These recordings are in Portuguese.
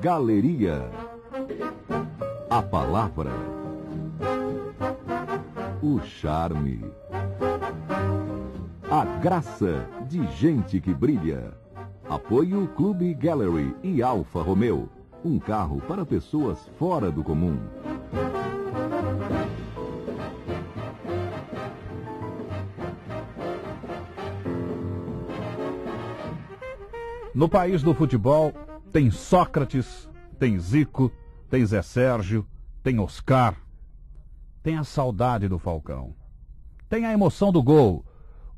Galeria. A palavra. O charme. A graça de gente que brilha. Apoio Clube Gallery e Alfa Romeo. Um carro para pessoas fora do comum. No país do futebol, tem Sócrates, tem Zico, tem Zé Sérgio, tem Oscar. Tem a saudade do Falcão. Tem a emoção do gol,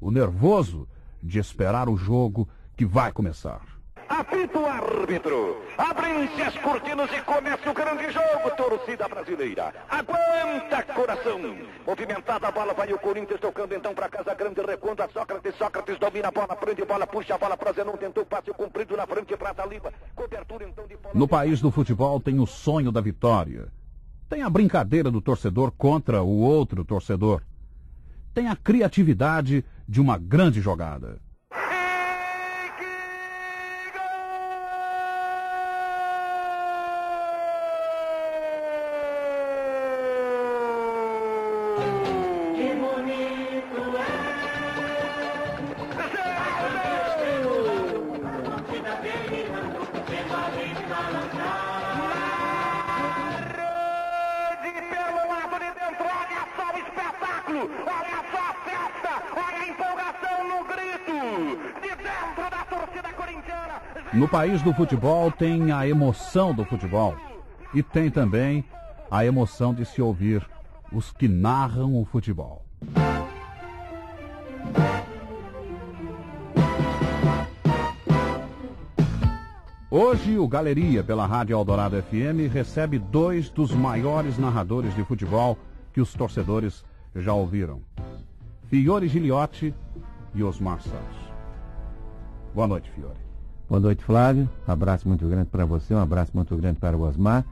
o nervoso de esperar o jogo que vai começar. Apita o árbitro. Abrem-se as cortinas e começa o grande jogo, torcida brasileira. Aguenta coração. Movimentada a bola, vai o Corinthians tocando então para Casa Grande, recuando a Sócrates. Sócrates domina a bola, prende a bola, puxa a bola para Zenon, tentou passe comprido na frente para Taliba. Cobertura então de bola. No país do futebol tem o sonho da vitória. Tem a brincadeira do torcedor contra o outro torcedor. Tem a criatividade de uma grande jogada. No país do futebol tem a emoção do futebol. E tem também a emoção de se ouvir os que narram o futebol. Hoje, o Galeria, pela Rádio Eldorado FM, recebe dois dos maiores narradores de futebol que os torcedores já ouviram: Fiore Giliotti e Osmar Santos. Boa noite, Fiore. Boa noite, Flávio. Um abraço muito grande para você, um abraço muito grande para o Osmar,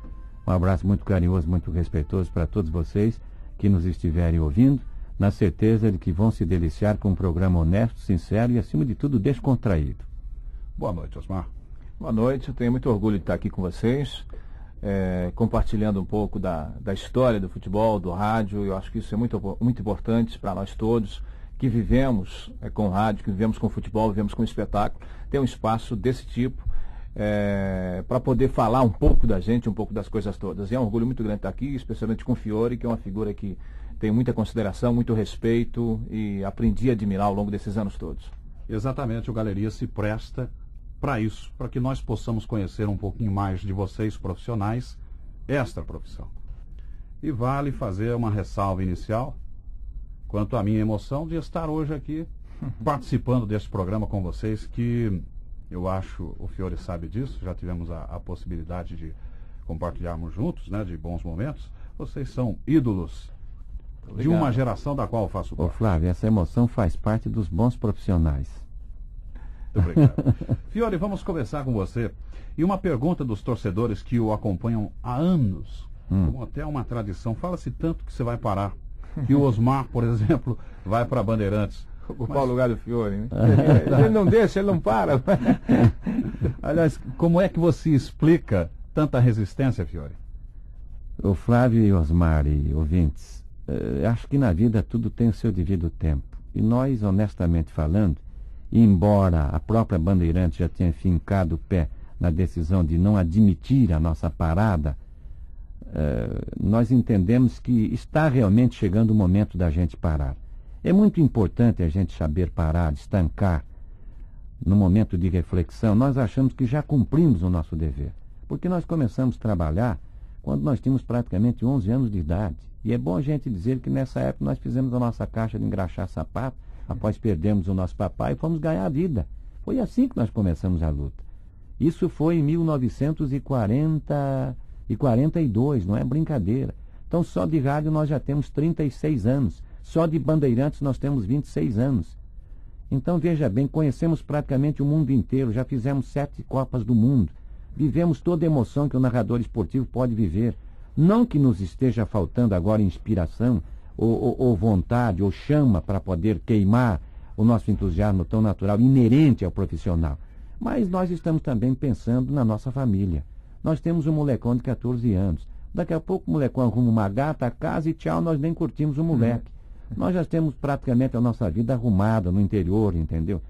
um abraço muito carinhoso, muito respeitoso para todos vocês que nos estiverem ouvindo, na certeza de que vão se deliciar com um programa honesto, sincero e, acima de tudo, descontraído. Boa noite, Osmar. Boa noite, eu tenho muito orgulho de estar aqui com vocês, é, compartilhando um pouco da, da história do futebol, do rádio. Eu acho que isso é muito, muito importante para nós todos que vivemos é, com rádio, que vivemos com futebol, vivemos com espetáculo, ter um espaço desse tipo é, para poder falar um pouco da gente, um pouco das coisas todas. E é um orgulho muito grande estar aqui, especialmente com o Fiore, que é uma figura que tem muita consideração, muito respeito e aprendi a admirar ao longo desses anos todos. Exatamente, o Galeria se presta para isso, para que nós possamos conhecer um pouquinho mais de vocês profissionais, esta profissão. E vale fazer uma ressalva inicial quanto à minha emoção de estar hoje aqui participando desse programa com vocês, que eu acho, o Fiore sabe disso, já tivemos a, a possibilidade de compartilharmos juntos, né, de bons momentos. Vocês são ídolos de Obrigado. uma geração da qual eu faço Ô parte. Flávio, essa emoção faz parte dos bons profissionais. Muito obrigado. Fiore, vamos começar com você. E uma pergunta dos torcedores que o acompanham há anos, como até uma tradição. Fala-se tanto que você vai parar. Que o Osmar, por exemplo, vai para Bandeirantes. Ocupar o lugar do Fiore, né? ele não deixa, ele não para. Aliás, como é que você explica tanta resistência, Fiore? O Flávio e Osmar e ouvintes, eh, acho que na vida tudo tem o seu devido tempo. E nós, honestamente falando, embora a própria Bandeirante já tenha fincado o pé na decisão de não admitir a nossa parada, nós entendemos que está realmente chegando o momento da gente parar. É muito importante a gente saber parar, estancar, no momento de reflexão. Nós achamos que já cumprimos o nosso dever, porque nós começamos a trabalhar quando nós tínhamos praticamente 11 anos de idade. E é bom a gente dizer que nessa época nós fizemos a nossa caixa de engraxar sapato, após perdermos o nosso papai, e fomos ganhar a vida. Foi assim que nós começamos a luta. Isso foi em 1940 e 42, não é brincadeira. Então só de rádio nós já temos 36 anos, só de bandeirantes nós temos 26 anos. Então veja bem, conhecemos praticamente o mundo inteiro, já fizemos sete Copas do Mundo, vivemos toda a emoção que o narrador esportivo pode viver. Não que nos esteja faltando agora inspiração, ou, ou, ou vontade, ou chama para poder queimar o nosso entusiasmo tão natural, inerente ao profissional. Mas nós estamos também pensando na nossa família, Nós temos um molecão de 14 anos. Daqui a pouco o molecão arruma uma gata, a casa e tchau, nós nem curtimos o moleque. Uhum. Nós já temos praticamente a nossa vida arrumada no interior, entendeu?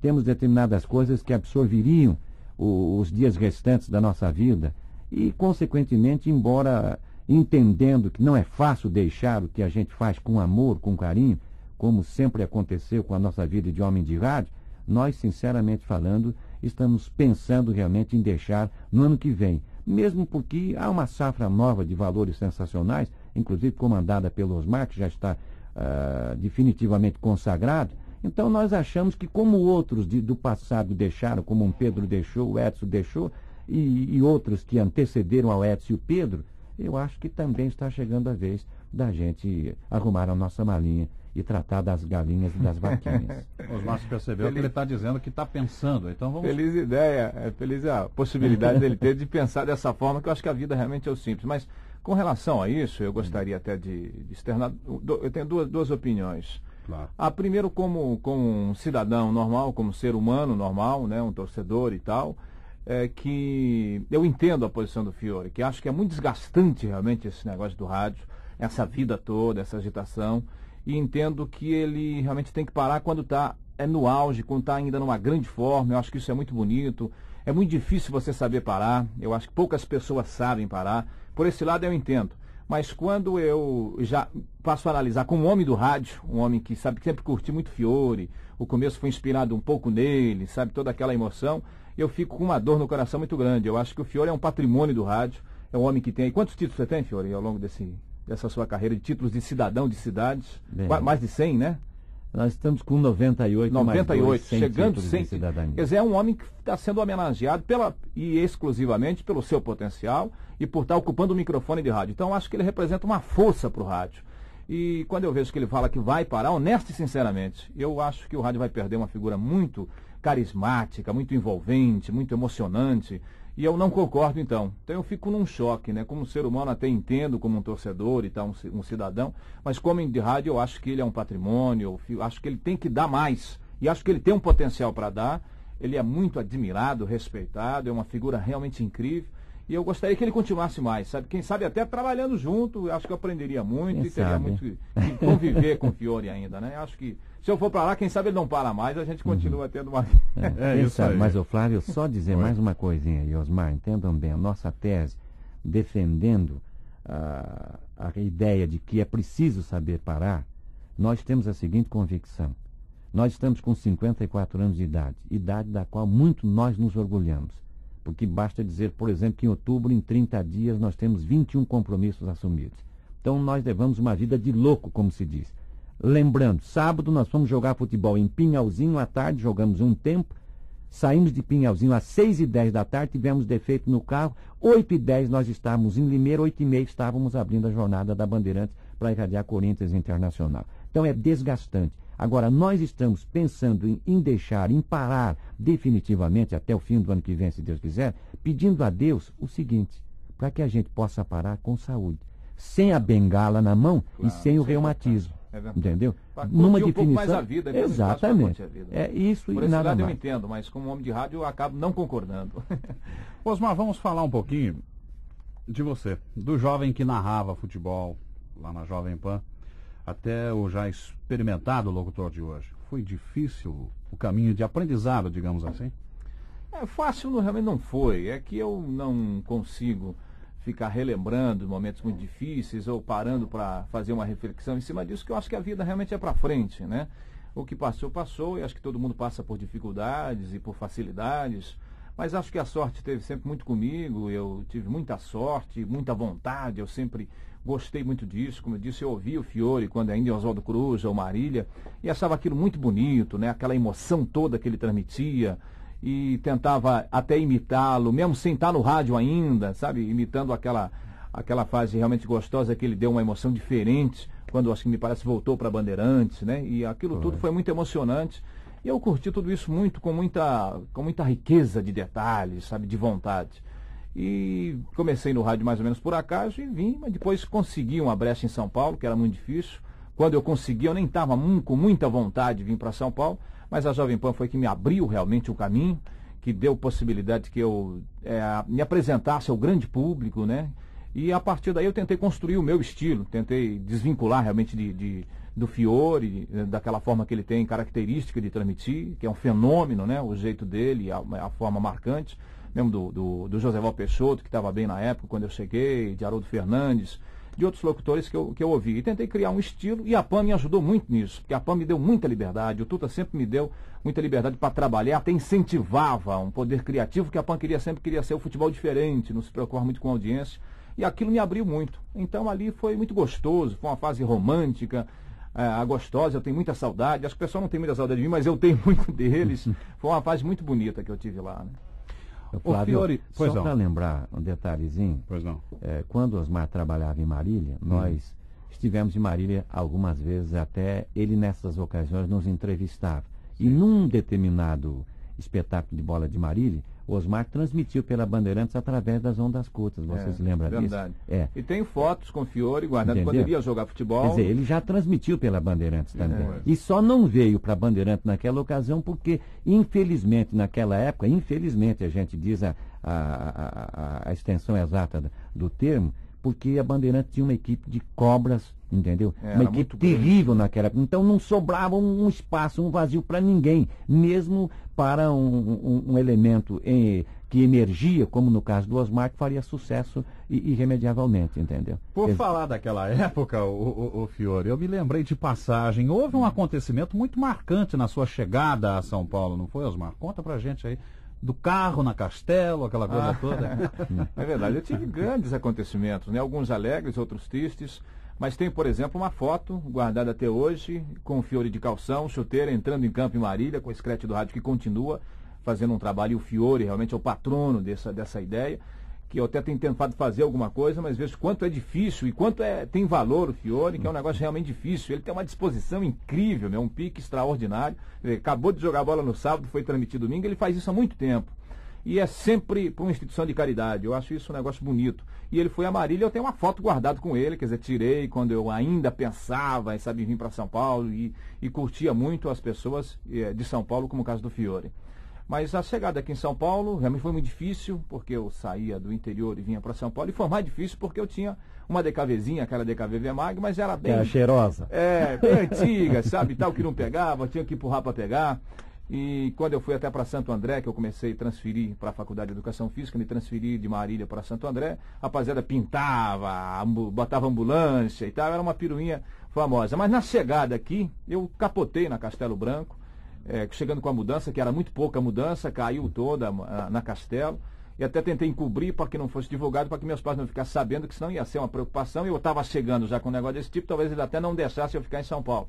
Temos determinadas coisas que absorveriam o, os dias restantes da nossa vida e, consequentemente, embora entendendo que não é fácil deixar o que a gente faz com amor, com carinho, como sempre aconteceu com a nossa vida de homem de rádio, nós, sinceramente falando, estamos pensando realmente em deixar no ano que vem mesmo porque há uma safra nova de valores sensacionais, inclusive comandada pelo Osmar, que já está uh, definitivamente consagrado. Então nós achamos que como outros de, do passado deixaram, como um Pedro deixou, o Edson deixou, e, e outros que antecederam ao Edson e o Pedro, eu acho que também está chegando a vez da gente arrumar a nossa malinha e tratar das galinhas e das vaquinhas. Osmar percebeu feliz... que ele está dizendo que está pensando, então vamos... Feliz ideia, é feliz a possibilidade dele ter de pensar dessa forma, que eu acho que a vida realmente é o simples. Mas com relação a isso, eu gostaria até de, de externar, eu tenho duas, duas opiniões. Claro. A primeiro como, como um cidadão normal, como ser humano normal, né, um torcedor e tal, é que eu entendo a posição do Fiore, que acho que é muito desgastante realmente esse negócio do rádio, essa vida toda, essa agitação e entendo que ele realmente tem que parar quando está é no auge, quando está ainda numa grande forma. Eu acho que isso é muito bonito. É muito difícil você saber parar. Eu acho que poucas pessoas sabem parar. Por esse lado eu entendo. Mas quando eu já passo a analisar como um homem do rádio, um homem que sabe que sempre curti muito Fiore, o começo foi inspirado um pouco nele, sabe, toda aquela emoção, eu fico com uma dor no coração muito grande. Eu acho que o Fiore é um patrimônio do rádio, é um homem que tem. Quantos títulos você tem, Fiore, ao longo desse, dessa sua carreira de títulos de cidadão de cidades. Bem, mais de 100, né? Nós estamos com 98, 98 dois, chegando sem cidadania. Quer dizer, é um homem que está sendo homenageado pela, e exclusivamente pelo seu potencial e por estar ocupando o microfone de rádio. Então, acho que ele representa uma força para o rádio. E quando eu vejo que ele fala que vai parar, honesto e sinceramente, eu acho que o rádio vai perder uma figura muito carismática, muito envolvente, muito emocionante. E eu não concordo, então. Então eu fico num choque, né? Como ser humano até entendo como um torcedor e tal, um, cidadão, mas como de rádio eu acho que ele é um patrimônio, eu acho que ele tem que dar mais. E acho que ele tem um potencial para dar. Ele é muito admirado, respeitado, é uma figura realmente incrível. E eu gostaria que ele continuasse mais, sabe? Quem sabe até trabalhando junto, acho que eu aprenderia muito quem e teria sabe? muito que conviver com o Fiore ainda, né? Acho que se eu for para lá, quem sabe ele não para mais, a gente uhum. continua uhum. tendo uma. É, é isso sabe, aí. Mas, o Flávio, só dizer mais uma coisinha aí, Osmar, entendam bem, a nossa tese defendendo a, a ideia de que é preciso saber parar, nós temos a seguinte convicção. Nós estamos com 54 anos de idade, idade da qual muito nós nos orgulhamos porque basta dizer, por exemplo, que em outubro, em 30 dias, nós temos 21 compromissos assumidos. Então nós levamos uma vida de louco, como se diz. Lembrando, sábado nós fomos jogar futebol em Pinhalzinho à tarde, jogamos um tempo, saímos de Pinhalzinho às 6 e 10 da tarde, tivemos defeito no carro, 8 e 10 nós estávamos em Limeira, 8 e meia estávamos abrindo a jornada da Bandeirantes para irradiar Corinthians Internacional. Então é desgastante. Agora, nós estamos pensando em, em, deixar, em parar definitivamente até o fim do ano que vem, se Deus quiser, pedindo a Deus o seguinte, para que a gente possa parar com saúde, sem a bengala na mão claro, e sem o reumatismo. É entendeu? Numa um definição. Vida, exatamente. É isso Por e nada lado mais. eu entendo, mas como homem de rádio eu acabo não concordando. Osmar, vamos falar um pouquinho de você, do jovem que narrava futebol lá na Jovem Pan até o já experimentado locutor de hoje? Foi difícil o caminho de aprendizado, digamos assim? É, fácil não, realmente não foi. É que eu não consigo ficar relembrando momentos muito difíceis ou parando para fazer uma reflexão em cima disso, que eu acho que a vida realmente é para frente, né? O que passou, passou, e acho que todo mundo passa por dificuldades e por facilidades, mas acho que a sorte esteve sempre muito comigo, eu tive muita sorte, muita vontade, eu sempre Gostei muito disso, como eu disse, eu ouvi o Fiore quando ainda em Oswaldo Cruz ou Marília e achava aquilo muito bonito, né? Aquela emoção toda que ele transmitia e tentava até imitá-lo, mesmo sem estar no rádio ainda, sabe? Imitando aquela aquela fase realmente gostosa que ele deu uma emoção diferente quando acho que me parece voltou para Bandeirantes, né? E aquilo foi. tudo foi muito emocionante. E eu curti tudo isso muito com muita com muita riqueza de detalhes, sabe, de vontade. E comecei no rádio mais ou menos por acaso e vim, mas depois consegui uma brecha em São Paulo, que era muito difícil. Quando eu consegui, eu nem estava com muita vontade de vir para São Paulo, mas a Jovem Pan foi que me abriu realmente o caminho, que deu possibilidade que eu é, me apresentasse ao grande público, né? E a partir daí eu tentei construir o meu estilo, tentei desvincular realmente de, de do Fiore, daquela forma que ele tem característica de transmitir, que é um fenômeno, né? O jeito dele, a, a forma marcante, mesmo do, do, do José Val Peixoto, que estava bem na época quando eu cheguei, de Haroldo Fernandes, de outros locutores que eu, que eu ouvi. E tentei criar um estilo e a PAN me ajudou muito nisso, porque a PAN me deu muita liberdade, o Tuta sempre me deu muita liberdade para trabalhar, até incentivava um poder criativo, que a PAN queria sempre queria ser o futebol diferente, não se preocupar muito com a audiência. E aquilo me abriu muito. Então ali foi muito gostoso, foi uma fase romântica, é, a gostosa, eu tenho muita saudade. Acho que o pessoal não tem muita saudade de mim, mas eu tenho muito deles. Foi uma fase muito bonita que eu tive lá. Né? Flávio, Fiore, só para lembrar um detalhezinho, pois não. É, quando Osmar trabalhava em Marília, hum. nós estivemos em Marília algumas vezes, até ele nessas ocasiões nos entrevistava. Sim. E num determinado espetáculo de bola de Marília, o Osmar transmitiu pela Bandeirantes através das ondas curtas. Você é, se lembra verdade. disso? É. E tem fotos com o Fiore guardado quando ele ia jogar futebol. Quer dizer, ele já transmitiu pela Bandeirantes também. É. E só não veio para a Bandeirantes naquela ocasião porque, infelizmente, naquela época, infelizmente a gente diz a, a, a, a extensão exata do termo, porque a Bandeirante tinha uma equipe de cobras, entendeu? É, uma equipe terrível grande. naquela época. Então não sobrava um, espaço, um vazio para ninguém, mesmo para um, um, um elemento em, que emergia, como no caso do Osmar, que faria sucesso irremediavelmente, entendeu? Por falar daquela época, o, o, o, Fiore, eu me lembrei de passagem. Houve um acontecimento muito marcante na sua chegada a São Paulo, não foi, Osmar? Conta pra gente aí do carro na Castelo, aquela coisa ah. toda. é verdade, eu tive grandes acontecimentos, né? alguns alegres, outros tristes. Mas tem, por exemplo, uma foto guardada até hoje com o Fiore de calção, chuteira, entrando em campo em Marília, com o escrete do rádio que continua fazendo um trabalho. E o Fiore realmente é o patrono dessa, dessa ideia que eu até tenho tentado fazer alguma coisa, mas vejo quanto é difícil e quanto é, tem valor o Fiore, que é um negócio realmente difícil. Ele tem uma disposição incrível, né? um pique extraordinário. Ele acabou de jogar bola no sábado, foi transmitido domingo, ele faz isso há muito tempo. E é sempre para uma instituição de caridade. Eu acho isso um negócio bonito. E ele foi a Marília, eu tenho uma foto guardada com ele, quer dizer, tirei quando eu ainda pensava em saber vir para São Paulo e, e curtia muito as pessoas eh, de São Paulo, como o caso do Fiore. Mas a chegada aqui em São Paulo realmente foi muito difícil, porque eu saía do interior e vinha para São Paulo. E foi mais difícil porque eu tinha uma DKVzinha, aquela DKV Vemag, mas era bem. Era cheirosa. É, bem antiga, sabe? Tal que não pegava, tinha que empurrar para pegar. E quando eu fui até para Santo André, que eu comecei a transferir para a Faculdade de Educação Física, me transferi de Marília para Santo André, a rapaziada pintava, botava ambulância e tal, era uma piruinha famosa. Mas na chegada aqui, eu capotei na Castelo Branco é, chegando com a mudança, que era muito pouca mudança, caiu toda a, na Castelo. E até tentei encobrir para que não fosse divulgado, para que meus pais não ficassem sabendo, que senão ia ser uma preocupação. E eu estava chegando já com um negócio desse tipo, talvez ele até não deixasse eu ficar em São Paulo.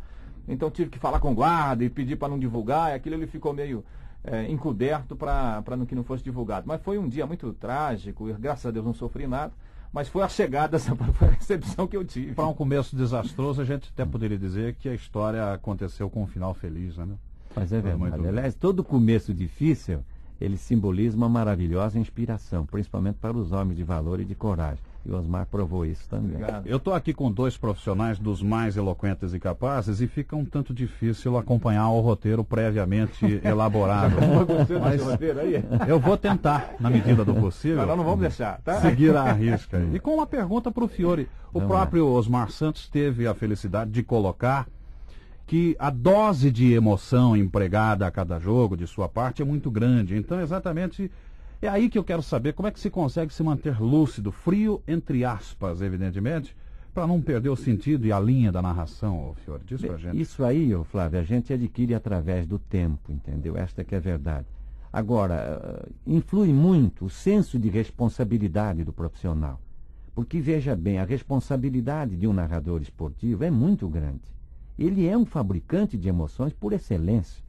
Então tive que falar com o guarda e pedir para não divulgar, e aquilo ele ficou meio é, encoberto para que não fosse divulgado. Mas foi um dia muito trágico, e graças a Deus não sofri nada mas foi a chegada, essa foi a recepção que eu tive. Para um começo desastroso, a gente até poderia dizer que a história aconteceu com um final feliz, né? Mas é verdade. Aliás, todo começo difícil, ele simboliza uma maravilhosa inspiração, principalmente para os homens de valor e de coragem. E Osmar provou isso também. Obrigado. Eu estou aqui com dois profissionais dos mais eloquentes e capazes e fica um tanto difícil acompanhar o roteiro previamente elaborado. Mas eu vou tentar, na medida do possível. Não, não vamos deixar, tá? Seguir a risca. E com uma pergunta para o Fiore. O não próprio é. Osmar Santos teve a felicidade de colocar que a dose de emoção empregada a cada jogo, de sua parte, é muito grande. Então, exatamente, é aí que eu quero saber como é que se consegue se manter lúcido, frio, entre aspas, evidentemente, para não perder o sentido e a linha da narração, senhor. Diz pra gente. Isso aí, Flávio, a gente adquire através do tempo, entendeu? Esta que é a verdade. Agora, eh, influi muito o senso de responsabilidade do profissional. Porque, veja bem, a responsabilidade de um narrador esportivo é muito grande. Ele é um fabricante de emoções por excelência.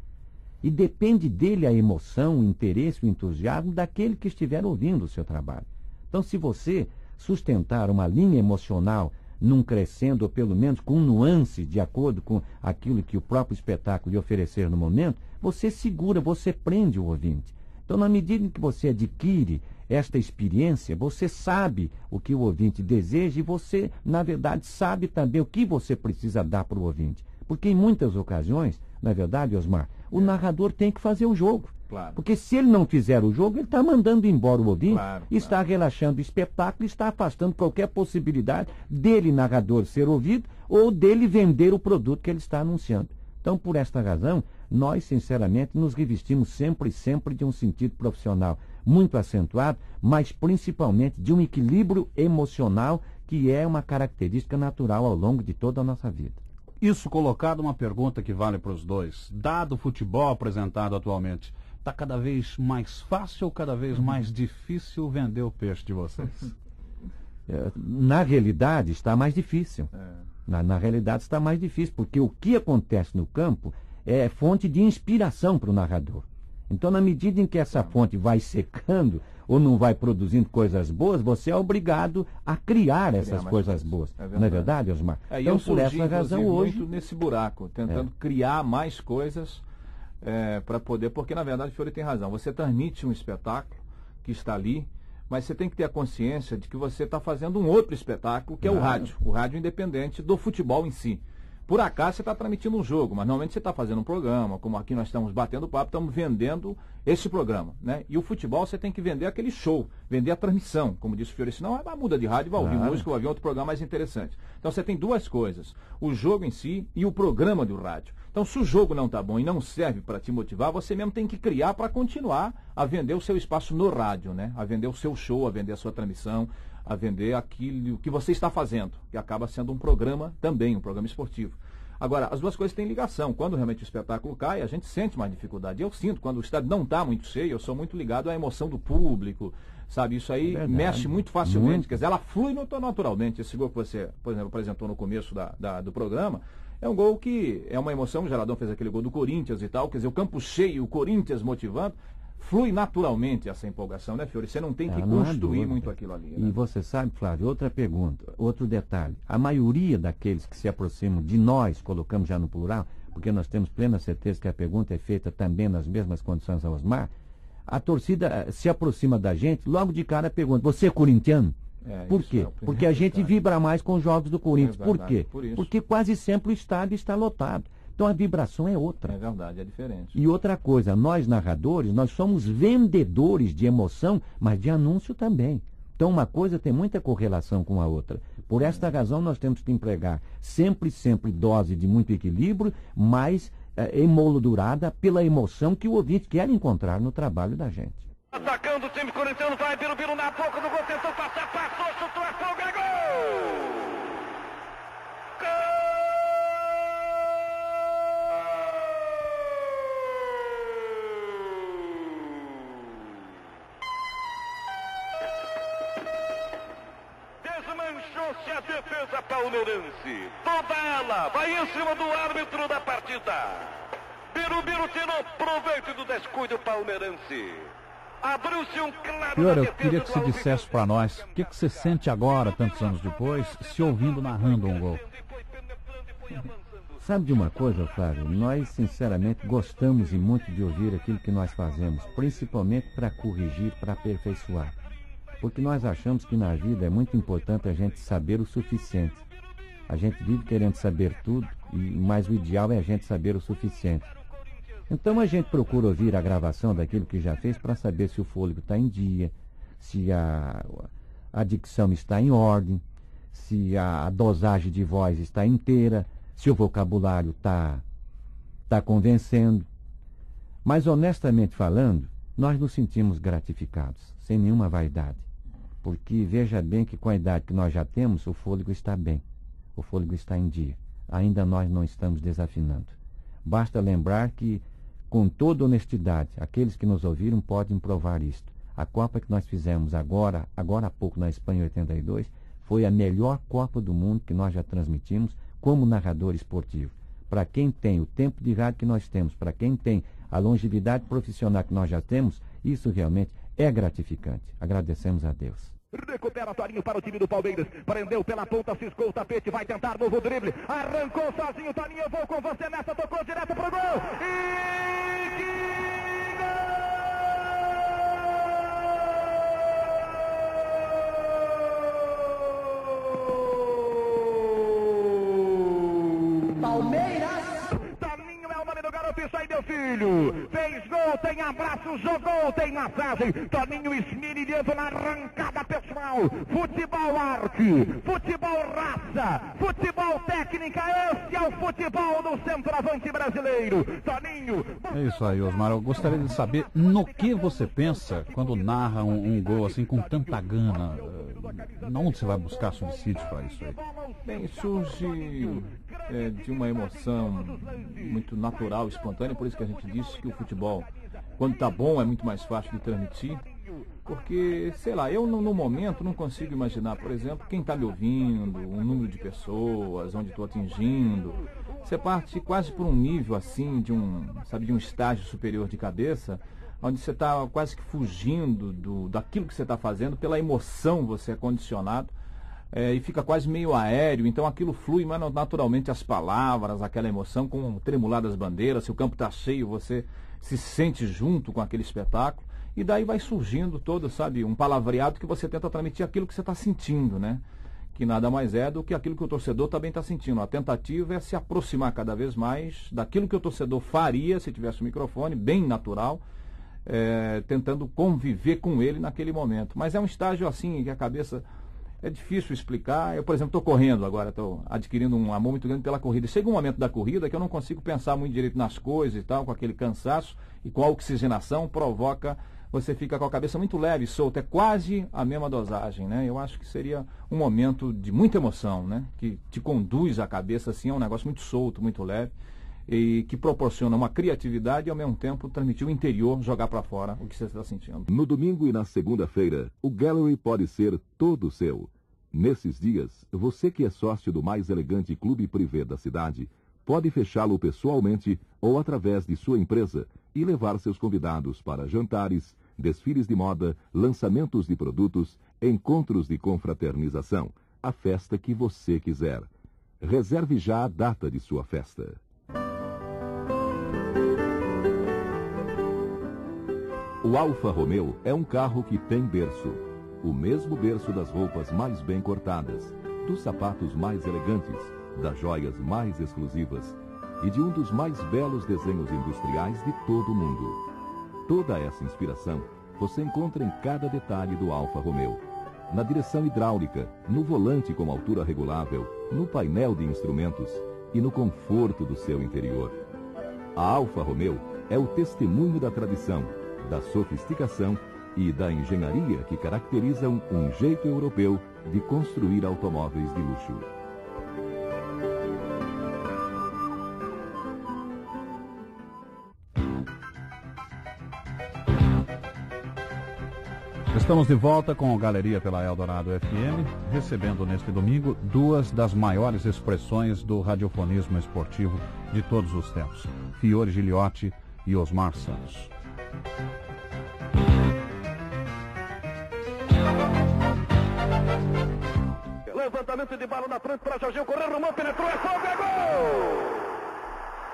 E depende dele a emoção, o interesse, o entusiasmo daquele que estiver ouvindo o seu trabalho. Então, se você sustentar uma linha emocional num crescendo, ou pelo menos com nuance de acordo com aquilo que o próprio espetáculo lhe oferecer no momento, você segura, você prende o ouvinte. Então, na medida em que você adquire esta experiência, você sabe o que o ouvinte deseja e você, na verdade, sabe também o que você precisa dar para o ouvinte. Porque em muitas ocasiões, na verdade, Osmar, o narrador tem que fazer o jogo. Claro. Porque se ele não fizer o jogo, ele está mandando embora o ouvinte, claro, está claro. relaxando o espetáculo, está afastando qualquer possibilidade dele, narrador, ser ouvido ou dele vender o produto que ele está anunciando. Então, por esta razão, nós, sinceramente, nos revestimos sempre e sempre de um sentido profissional muito acentuado, mas principalmente de um equilíbrio emocional que é uma característica natural ao longo de toda a nossa vida. Isso colocado uma pergunta que vale para os dois. Dado o futebol apresentado atualmente, está cada vez mais fácil ou cada vez mais difícil vender o peixe de vocês? É, na realidade, está mais difícil. É. Na, na realidade, está mais difícil, porque o que acontece no campo é fonte de inspiração para o narrador. Então, na medida em que essa fonte vai secando ou não vai produzindo coisas boas, você é obrigado a criar essas mais coisas boas. É não é verdade. verdade, Osmar? É, então, eu por essa razão, hoje. muito nesse buraco, tentando criar mais coisas para poder. Porque, na verdade, o Fiore tem razão. Você transmite um espetáculo que está ali, mas você tem que ter a consciência de que você está fazendo um outro espetáculo, que é o rádio. O rádio independente do futebol em si. Por acaso você está transmitindo um jogo, mas normalmente você está fazendo um programa, como aqui nós estamos batendo papo, estamos vendendo esse programa. Né? E o futebol você tem que vender aquele show, vender a transmissão. Como disse o Fiore, senão vai muda de rádio, vai ouvir Claro. música, vai ouvir outro programa mais interessante. Então você tem duas coisas: o jogo em si e o programa do rádio. Então, se o jogo não está bom e não serve para te motivar, você mesmo tem que criar para continuar a vender o seu espaço no rádio, né? A vender o seu show, a vender a sua transmissão, a vender aquilo que você está fazendo, que acaba sendo um programa também, um programa esportivo. Agora, as duas coisas têm ligação. Quando realmente o espetáculo cai, a gente sente mais dificuldade. Eu sinto, quando o estádio não está muito cheio, eu sou muito ligado à emoção do público, sabe? Isso aí Verdade. mexe muito facilmente. Muito. Quer dizer, ela flui naturalmente. Esse gol que você, por exemplo, apresentou no começo da- da- do programa, é um gol que é uma emoção. O Geradão fez aquele gol do Corinthians e tal. Quer dizer, o campo cheio, o Corinthians motivando. Flui naturalmente essa empolgação, né, Fiore? Você não tem que Ah, não construir dúvida. muito aquilo ali. E Né? você sabe, Flávio, outra pergunta, outro detalhe. A maioria daqueles que se aproximam de nós, colocamos já no plural, porque nós temos plena certeza que a pergunta é feita também nas mesmas condições ao Osmar, a torcida eh, se aproxima da gente, logo de cara pergunta, você é corintiano? É, Por quê? é Porque a gente vibra mais com os jogos do Corinthians. É Por verdade, quê? por. Porque quase sempre o estádio está lotado. Então a vibração é outra. É verdade, é diferente. E outra coisa, nós narradores, nós somos vendedores de emoção, mas de anúncio também. Então uma coisa tem muita correlação com a outra. Por esta razão nós temos que empregar sempre, sempre dose de muito equilíbrio, mas eh, emoldurada pela emoção que o ouvinte quer encontrar no trabalho da gente. Atacando o time corintiano, vai Birubiru na boca do gol, tentou passar, passou, chutou, é é gol! Defesa palmeirense. Toda ela vai em cima do árbitro da partida. Birubiru tirou proveito do descuido palmeirense. Abriu-se um claro na eu queria que você dissesse para nós o que, que você sente agora, tantos anos depois, se ouvindo narrando um gol. Sabe de uma coisa, Flávio? Nós, sinceramente, gostamos e muito de ouvir aquilo que nós fazemos, principalmente para corrigir, para aperfeiçoar. Porque nós achamos que na vida é muito importante a gente saber o suficiente. A gente vive querendo saber tudo, e mas o ideal é a gente saber o suficiente. Então a gente procura ouvir a gravação daquilo que já fez para saber se o fôlego está em dia, se a, a dicção está em ordem, se a dosagem de voz está inteira, se o vocabulário está tá convencendo. Mas honestamente falando, nós nos sentimos gratificados, sem nenhuma vaidade. Porque veja bem que com a idade que nós já temos, o fôlego está bem, o fôlego está em dia. Ainda nós não estamos desafinando. Basta lembrar que, com toda honestidade, aqueles que nos ouviram podem provar isto. A Copa que nós fizemos agora, agora há pouco na Espanha 82, foi a melhor Copa do Mundo que nós já transmitimos como narrador esportivo. Para quem tem o tempo de rádio que nós temos, para quem tem a longevidade profissional que nós já temos, isso realmente é gratificante. Agradecemos a Deus. Recupera Torinho para o time do Palmeiras. Prendeu pela ponta, ciscou o tapete, vai tentar novo drible. Arrancou sozinho, Toninho. Eu vou com você nessa, tocou direto pro gol. E que filho. Fez gol, tem abraço, jogou, tem massagem. Toninho esmirilhando na arrancada pessoal. Futebol arte, futebol raça, futebol técnica. Esse é o futebol do centroavante brasileiro. Toninho. É isso aí, Osmar. Eu gostaria de saber no que você pensa quando narra um, um gol assim com tanta gana. Onde você vai buscar subsídios para isso aí? Bem, surge é, de uma emoção muito natural, espontânea, por isso que a gente disse que o futebol, quando está bom, é muito mais fácil de transmitir. Porque, sei lá, eu no, no momento não consigo imaginar, por exemplo, quem está me ouvindo, o número de pessoas, onde estou atingindo. Você parte quase por um nível assim, de um, sabe, de um estágio superior de cabeça, onde você está quase que fugindo do, daquilo que você está fazendo, pela emoção você é condicionado é, e fica quase meio aéreo, então aquilo flui mas naturalmente as palavras, aquela emoção, com o tremular das bandeiras, se o campo está cheio, você se sente junto com aquele espetáculo, e daí vai surgindo todo, sabe, um palavreado que você tenta transmitir aquilo que você está sentindo, né? Que nada mais é do que aquilo que o torcedor também está sentindo. A tentativa é se aproximar cada vez mais daquilo que o torcedor faria se tivesse um microfone, bem natural, é, tentando conviver com ele naquele momento. Mas é um estágio assim que a cabeça é difícil explicar. Eu, por exemplo, estou correndo agora, estou adquirindo um amor muito grande pela corrida. Chega um momento da corrida que eu não consigo pensar muito direito nas coisas e tal, com aquele cansaço e com a oxigenação provoca você fica com a cabeça muito leve, solta, é quase a mesma dosagem, né? Eu acho que seria um momento de muita emoção, né? Que te conduz a cabeça assim, é um negócio muito solto, muito leve e que proporciona uma criatividade e ao mesmo tempo transmitir o interior, jogar para fora o que você está sentindo. No domingo e na segunda-feira, o Gallery pode ser todo seu. Nesses dias, você que é sócio do mais elegante clube privê da cidade, pode fechá-lo pessoalmente ou através de sua empresa e levar seus convidados para jantares, desfiles de moda, lançamentos de produtos, encontros de confraternização, a festa que você quiser. Reserve já a data de sua festa. O Alfa Romeo é um carro que tem berço. O mesmo berço das roupas mais bem cortadas, dos sapatos mais elegantes, das joias mais exclusivas e de um dos mais belos desenhos industriais de todo o mundo. Toda essa inspiração você encontra em cada detalhe do Alfa Romeo. Na direção hidráulica, no volante com altura regulável, no painel de instrumentos e no conforto do seu interior. A Alfa Romeo é o testemunho da tradição da sofisticação e da engenharia que caracterizam um jeito europeu de construir automóveis de luxo. Estamos de volta com a Galeria pela Eldorado FM, recebendo neste domingo duas das maiores expressões do radiofonismo esportivo de todos os tempos, Fiore Giliotti e Osmar Santos. Levantamento de bala na frente para Jorginho correr, rumou, penetrou, é fogo, é gol!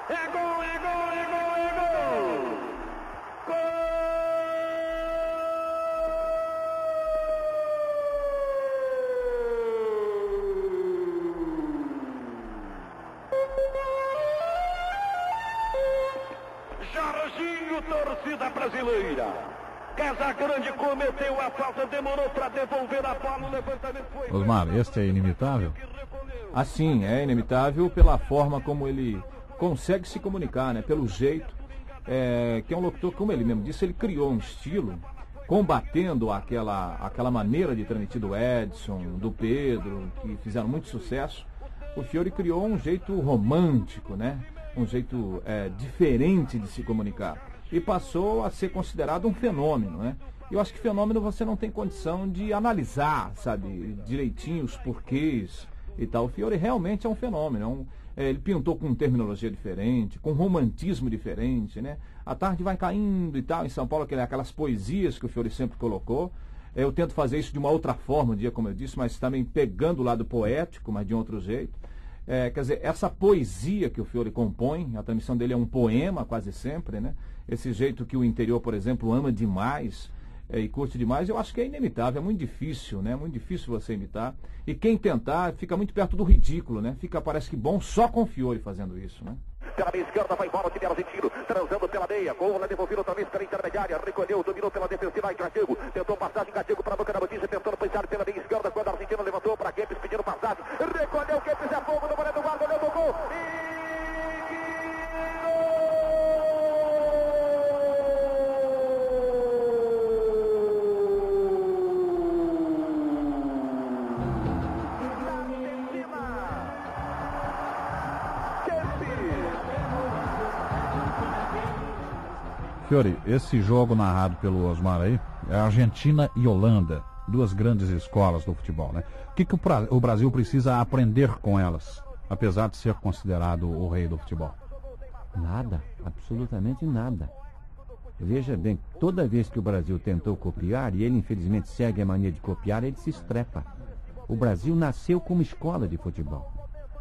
É gol, é gol, é gol, é gol! Gol! Jorginho, torcida brasileira. Casa Grande cometeu a falta, demorou para devolver a bola, o levantamento foi... Osmar, este é inimitável? Assim, é inimitável pela forma como ele consegue se comunicar, né? Pelo jeito, é, que é um locutor, como ele mesmo disse, ele criou um estilo combatendo aquela, aquela maneira de transmitir do Edson, do Pedro, que fizeram muito sucesso. O Fiore criou um jeito romântico, né? Um jeito é, diferente de se comunicar e passou a ser considerado um fenômeno, né? Eu acho que fenômeno você não tem condição de analisar, sabe, direitinho os porquês e tal. O Fiore realmente é um fenômeno. É um, é, ele pintou com terminologia diferente, com romantismo diferente, né? A tarde vai caindo e tal. Em São Paulo, aquelas poesias que o Fiore sempre colocou. Eu tento fazer isso de uma outra forma, um dia, como eu disse, mas também pegando o lado poético, mas de outro jeito. É, quer dizer, essa poesia que o Fiore compõe, a transmissão dele é um poema quase sempre, né? Esse jeito que o interior, por exemplo, ama demais é, e curte demais, eu acho que é inimitável, é muito difícil, né? Muito difícil você imitar. E quem tentar fica muito perto do ridículo, né? Fica, parece que bom só com o Fiore fazendo isso, né? Pela meia esquerda vai embora o time argentino. Transando pela meia. Cola devolvido outra vez pela intermediária. Recolheu, dominou pela defensiva. Aí Gatego. Tentou passagem. Gatego para a boca da Batista. Tentando pensar pela meia esquerda. Quando a Argentina levantou para Kempis pedindo passagem. Recolheu. Kempis é fogo no do guarda. Levou gol. E... Fiore, esse jogo narrado pelo Osmar aí é Argentina e Holanda, duas grandes escolas do futebol, né? O que, que o, Brasil precisa aprender com elas, apesar de ser considerado o rei do futebol? Nada, absolutamente nada. Veja bem, toda vez que o Brasil tentou copiar, e ele infelizmente segue a mania de copiar, ele se estrepa. O Brasil nasceu como escola de futebol.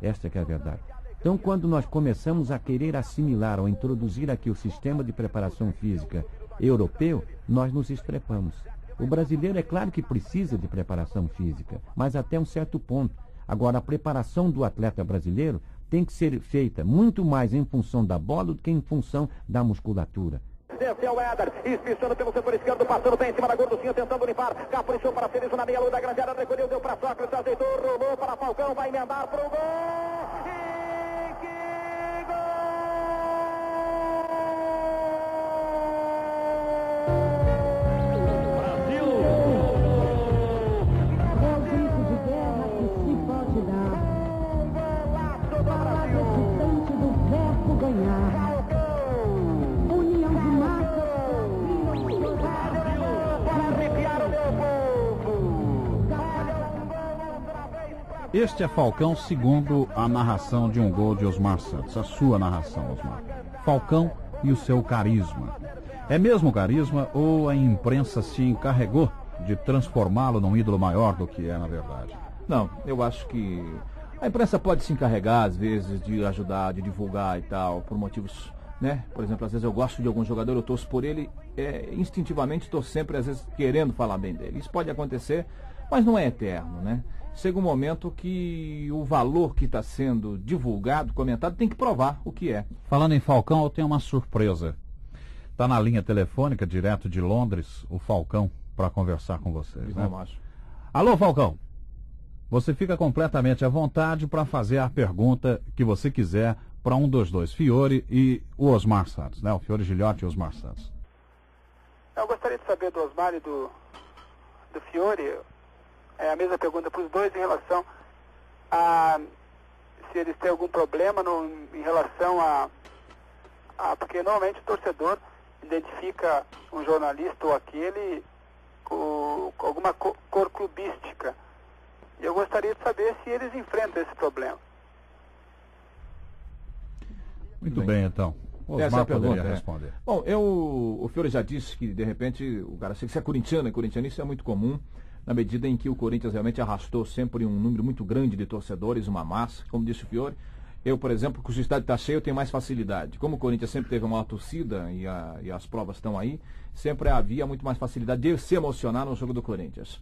Esta é a verdade. Então, quando nós começamos a querer assimilar ou introduzir aqui o sistema de preparação física europeu, nós nos estrepamos. O brasileiro é claro que precisa de preparação física, mas até um certo ponto. Agora, a preparação do atleta brasileiro tem que ser feita muito mais em função da bola do que em função da musculatura. Desceu o Éder, espichando pelo setor esquerdo, passando bem em cima da gorducinha, tentando limpar. Caprichou para Feliz na meia lua da grande área, recolheu, deu para Sócrates, ajeitou, rolou para Falcão, vai emendar para o gol. Este é Falcão segundo a narração de um gol de Osmar Santos, a sua narração, Osmar. Falcão e o seu carisma. É mesmo carisma ou a imprensa se encarregou de transformá-lo num ídolo maior do que é na verdade? Não, eu acho que a imprensa pode se encarregar às vezes de ajudar, de divulgar e tal, por motivos, né? Por exemplo, às vezes eu gosto de algum jogador, eu torço por ele, é, instintivamente estou sempre às vezes querendo falar bem dele. Isso pode acontecer, mas não é eterno, né? Chega um momento que o valor que está sendo divulgado, comentado, tem que provar o que é. Falando em Falcão, eu tenho uma surpresa. Está na linha telefônica, direto de Londres, o Falcão, para conversar com vocês. Né? Alô, Falcão. Você fica completamente à vontade para fazer a pergunta que você quiser para um dos dois, Fiore e o Osmar Santos, né? O Fiore Gilhote e o Osmar Santos. Eu gostaria de saber do Osmar e do, do Fiore é a mesma pergunta para os dois em relação a se eles têm algum problema no, em relação a, a. Porque normalmente o torcedor identifica um jornalista ou aquele com, com alguma cor, cor clubística. E eu gostaria de saber se eles enfrentam esse problema. Muito bem, bem então. O Essa é a pergunta, é. responder. Bom, eu, o Fiore já disse que de repente o cara se é corintiano, é corintiano, isso é muito comum na medida em que o Corinthians realmente arrastou sempre um número muito grande de torcedores, uma massa, como disse o Fiore. Eu, por exemplo, que o estádio está cheio, tenho mais facilidade. Como o Corinthians sempre teve uma torcida e, a, e, as provas estão aí, sempre havia muito mais facilidade de se emocionar no jogo do Corinthians.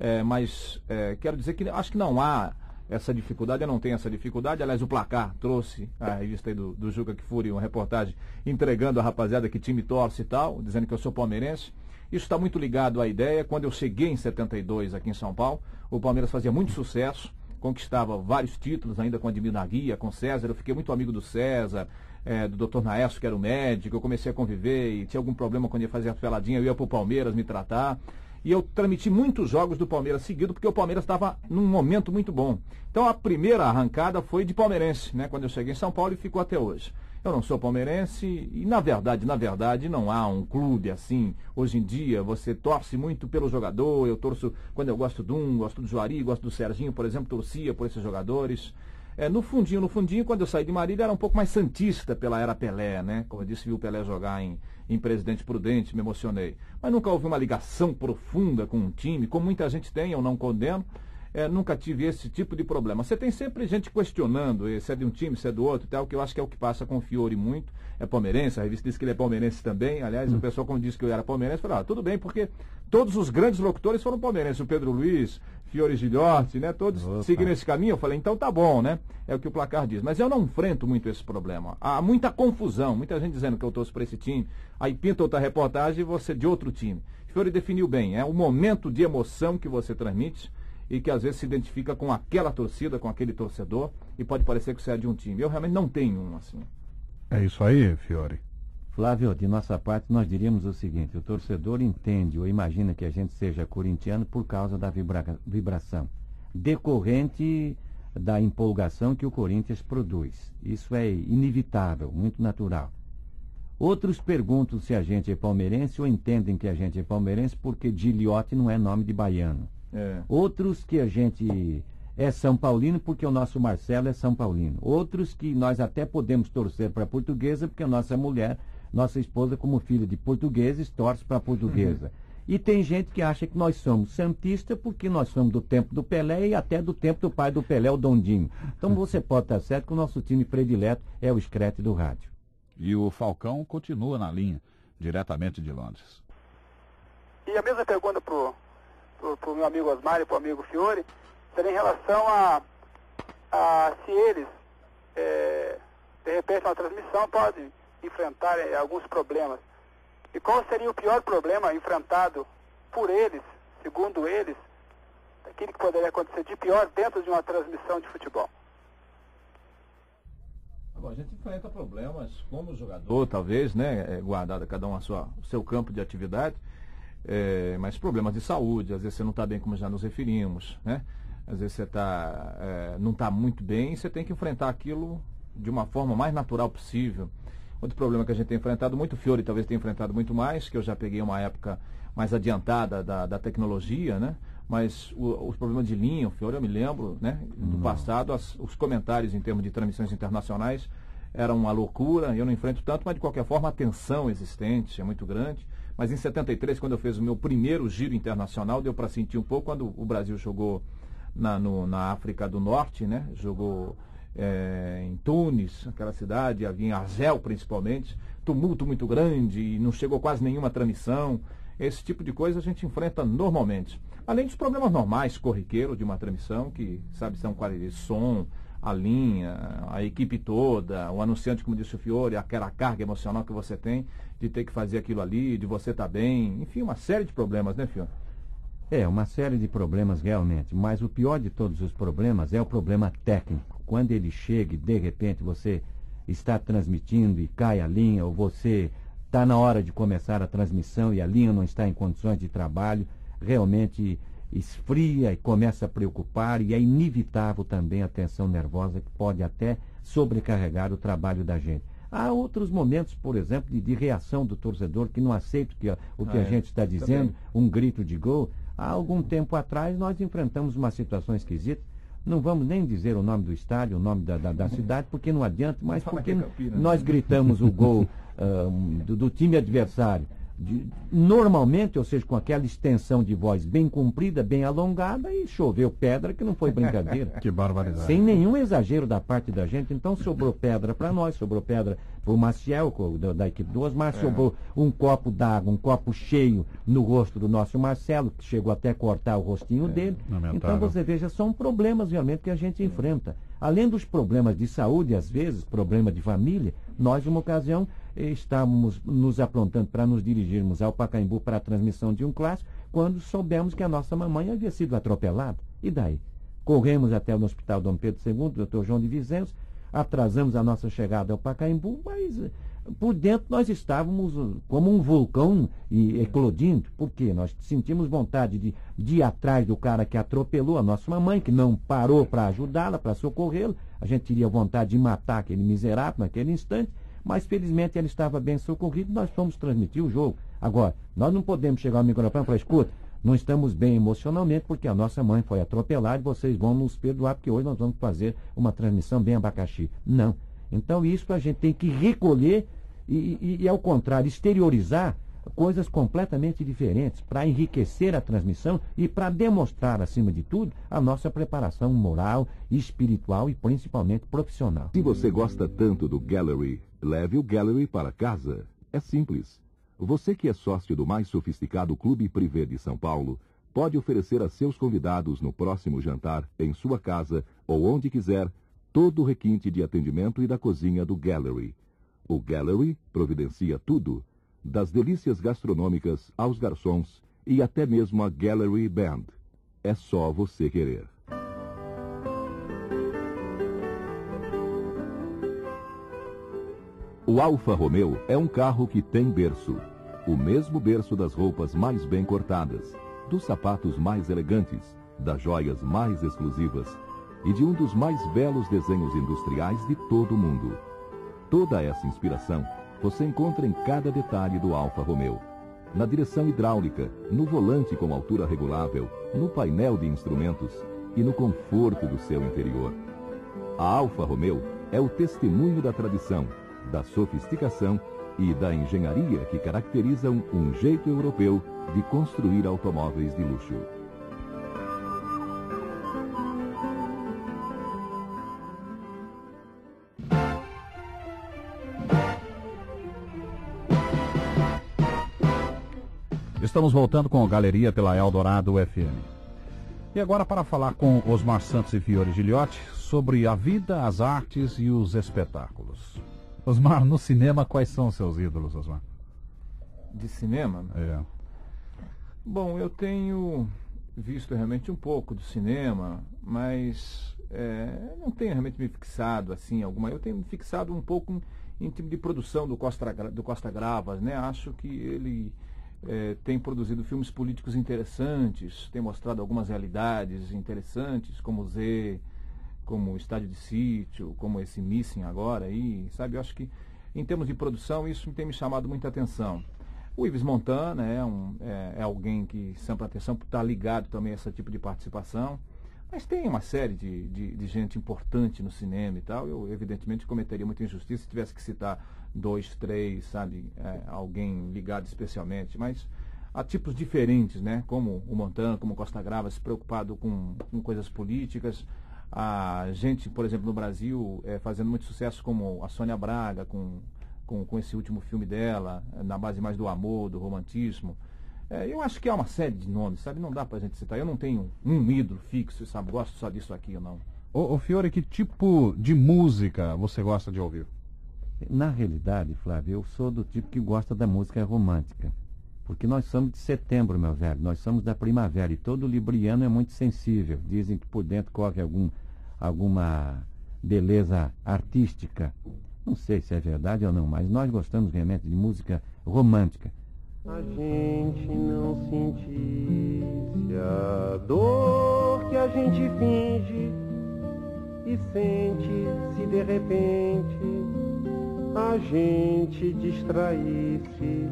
É, mas é, quero dizer que acho que não há essa dificuldade, eu não tenho essa dificuldade. Aliás, o placar trouxe a revista do, do Juca Kfouri uma reportagem entregando a rapaziada que time torce e tal, dizendo que eu sou palmeirense. Isso está muito ligado à ideia. Quando eu cheguei em 72 aqui em São Paulo, o Palmeiras fazia muito sucesso, conquistava vários títulos ainda com Admir Guia, com César. Eu fiquei muito amigo do César, é, do Dr. Naesso, que era o médico. Eu comecei a conviver e tinha algum problema quando ia fazer a peladinha, eu ia para o Palmeiras me tratar. E eu transmiti muitos jogos do Palmeiras seguido, porque o Palmeiras estava num momento muito bom. Então a primeira arrancada foi de palmeirense, né? Quando eu cheguei em São Paulo e ficou até hoje. Eu não sou palmeirense e, na verdade, na verdade, não há um clube assim. Hoje em dia, você torce muito pelo jogador. Eu torço quando eu gosto de um, gosto do Juari, gosto do Serginho, por exemplo, torcia por esses jogadores. É, no fundinho, no fundinho, quando eu saí de Marília, era um pouco mais santista pela era Pelé, né? Como eu disse, vi o Pelé jogar em, em Presidente Prudente, me emocionei. Mas nunca houve uma ligação profunda com um time, como muita gente tem, eu não condeno. É, nunca tive esse tipo de problema. Você tem sempre gente questionando se é de um time, se é do outro e tal, que eu acho que é o que passa com o Fiore muito. É palmeirense, a revista diz que ele é palmeirense também. Aliás, hum. o pessoal, quando disse que eu era palmeirense, falou, ah, tudo bem, porque todos os grandes locutores foram palmeirenses. O Pedro Luiz, Fiore Gilhote, né? Todos Opa. seguiram esse caminho. Eu falei, então tá bom, né? É o que o placar diz. Mas eu não enfrento muito esse problema. Há muita confusão, muita gente dizendo que eu torço para esse time. Aí pinta outra reportagem e você de outro time. Fiore definiu bem, é o momento de emoção que você transmite e que às vezes se identifica com aquela torcida, com aquele torcedor, e pode parecer que você é de um time. Eu realmente não tenho um assim. É isso aí, Fiore. Flávio, de nossa parte, nós diríamos o seguinte: o torcedor entende ou imagina que a gente seja corintiano por causa da vibra vibração decorrente da empolgação que o Corinthians produz. Isso é inevitável, muito natural. Outros perguntam se a gente é palmeirense ou entendem que a gente é palmeirense porque Giliote não é nome de baiano. É. Outros que a gente é São Paulino porque o nosso Marcelo é São Paulino. Outros que nós até podemos torcer para a portuguesa porque a nossa mulher, nossa esposa, como filha de portugueses, torce para a portuguesa. Uhum. E tem gente que acha que nós somos santistas porque nós somos do tempo do Pelé e até do tempo do pai do Pelé, o Dondinho. Então você pode estar certo que o nosso time predileto é o Screte do rádio. E o Falcão continua na linha, diretamente de Londres. E a mesma pergunta para o meu amigo Osmar e para o amigo Fiore, seria em relação a, a se eles, é, de repente, na transmissão, podem enfrentar é, alguns problemas. E qual seria o pior problema enfrentado por eles, segundo eles, aquilo que poderia acontecer de pior dentro de uma transmissão de futebol? Bom, a gente enfrenta problemas como jogador, talvez, né? É, guardado cada um a sua, o seu campo de atividade, é, mas problemas de saúde, às vezes você não está bem como já nos referimos, né? Às vezes você tá, é, não está muito bem e você tem que enfrentar aquilo de uma forma mais natural possível. Outro problema que a gente tem enfrentado muito, Fiore talvez tenha enfrentado muito mais, que eu já peguei uma época mais adiantada da, da tecnologia, né? Mas o, os problemas de linha, o Fiore, eu me lembro, né? Do passado, as, os comentários em termos de transmissões internacionais eram uma loucura, eu não enfrento tanto, mas de qualquer forma a tensão existente é muito grande. Mas em 73, quando eu fiz o meu primeiro giro internacional, deu para sentir um pouco quando o Brasil jogou na, no, na África do Norte, né? Jogou é, em Tunis, aquela cidade, havia em Argel principalmente, tumulto muito grande e não chegou quase nenhuma transmissão. Esse tipo de coisa a gente enfrenta normalmente. Além dos problemas normais, corriqueiro de uma transmissão, que sabe são qualidade de som, a linha, a equipe toda, o anunciante, como disse o Fiore, aquela carga emocional que você tem de ter que fazer aquilo ali, de você estar tá bem, enfim, uma série de problemas, né, Fiore? É, uma série de problemas realmente, mas o pior de todos os problemas é o problema técnico. Quando ele chega e de repente você está transmitindo e cai a linha, ou você está na hora de começar a transmissão e a linha não está em condições de trabalho, realmente esfria e começa a preocupar, e é inevitável também a tensão nervosa que pode até sobrecarregar o trabalho da gente. Há outros momentos, por exemplo, de, de reação do torcedor que não aceita que, o que ah, a é. gente está dizendo, também. um grito de gol. Há algum tempo atrás nós enfrentamos uma situação esquisita. Não vamos nem dizer o nome do estádio, o nome da, da, da cidade, porque não adianta, mas porque é nós gritamos o gol uh, do, do time adversário de, normalmente, ou seja, com aquela extensão de voz bem comprida, bem alongada, e choveu pedra, que não foi brincadeira. que barbaridade. Sem nenhum exagero da parte da gente. Então sobrou pedra para nós, sobrou pedra para o Maciel, da, da, equipe do Osmar, é. sobrou um copo d'água, um copo cheio no rosto do nosso Marcelo, que chegou até cortar o rostinho é. dele. Lamentável. Então você veja, são problemas realmente que a gente enfrenta. Além dos problemas de saúde, às vezes, problema de família, nós, numa ocasião, estávamos nos aprontando para nos dirigirmos ao Pacaembu para a transmissão de um clássico, quando soubemos que a nossa mamãe havia sido atropelada. E daí? Corremos até o Hospital Dom Pedro II, Dr. João de Vizenço, atrasamos a nossa chegada ao Pacaembu, mas eh, por dentro nós estávamos eh, como um vulcão e eclodindo, porque nós sentimos vontade de, de ir atrás do cara que atropelou a nossa mamãe, que não parou para ajudá-la, para socorrê-la. A gente teria vontade de matar aquele miserável naquele instante, mas felizmente ele estava bem socorrido, nós fomos transmitir o jogo. Agora, nós não podemos chegar ao microfone e falar, escuta, não estamos bem emocionalmente porque a nossa mãe foi atropelada e vocês vão nos perdoar porque hoje nós vamos fazer uma transmissão bem abacaxi. Não. Então isso a gente tem que recolher e, e, e ao contrário, exteriorizar coisas completamente diferentes para enriquecer a transmissão e para demonstrar, acima de tudo, a nossa preparação moral, espiritual e principalmente profissional. Se você gosta tanto do Gallery, leve o Gallery para casa. É simples. Você que é sócio do mais sofisticado clube privê de São Paulo, pode oferecer a seus convidados no próximo jantar, em sua casa ou onde quiser, todo o requinte de atendimento e da cozinha do Gallery. O Gallery providencia tudo das delícias gastronômicas aos garçons e até mesmo a Gallery Band. É só você querer. O Alfa Romeo é um carro que tem berço. O mesmo berço das roupas mais bem cortadas, dos sapatos mais elegantes, das joias mais exclusivas e de um dos mais belos desenhos industriais de todo o mundo. Toda essa inspiração você encontra em cada detalhe do Alfa Romeo. Na direção hidráulica, no volante com altura regulável, no painel de instrumentos e no conforto do seu interior. A Alfa Romeo é o testemunho da tradição, da sofisticação e da engenharia que caracterizam um jeito europeu de construir automóveis de luxo. Estamos voltando com a Galeria pela Eldorado FM. E agora para falar com Osmar Santos e Fiore Gilhote sobre a vida, as artes e os espetáculos. Osmar, no cinema, quais são os seus ídolos, Osmar? De cinema? É. Bom, eu tenho visto realmente um pouco do cinema, mas é, não tenho realmente me fixado assim alguma. Eu tenho me fixado um pouco em, em tipo de produção do Costa, do Costa Gravas, né? Acho que ele é, tem produzido filmes políticos interessantes, tem mostrado algumas realidades interessantes, como o Z, como o Estádio de Sítio, como esse Missing agora aí, sabe? Eu acho que em termos de produção isso tem me chamado muita atenção. O Ives Montana é, um, é, é alguém que chama atenção estar ligado também a esse tipo de participação. Mas tem uma série de, de, de, gente importante no cinema e tal. Eu, evidentemente, cometeria muita injustiça se tivesse que citar dois, três, sabe, é, alguém ligado especialmente. Mas há tipos diferentes, né? Como o Montana, como Costa Grava, se preocupado com, com coisas políticas. A gente, por exemplo, no Brasil, é, fazendo muito sucesso, como a Sônia Braga, com, com, com esse último filme dela, na base mais do amor, do romantismo. É, eu acho que há uma série de nomes, sabe? Não dá pra gente citar. Eu não tenho um ídolo fixo, sabe? Gosto só disso aqui ou não. Ô, ô Fiore, que tipo de música você gosta de ouvir? Na realidade, Flávio, eu sou do tipo que gosta da música romântica. Porque nós somos de setembro, meu velho. Nós somos da primavera e todo libriano é muito sensível. Dizem que por dentro corre algum, alguma beleza artística. Não sei se é verdade ou não, mas nós gostamos realmente de música romântica a gente não sentisse a dor que a gente finge e sente se de repente a gente distraísse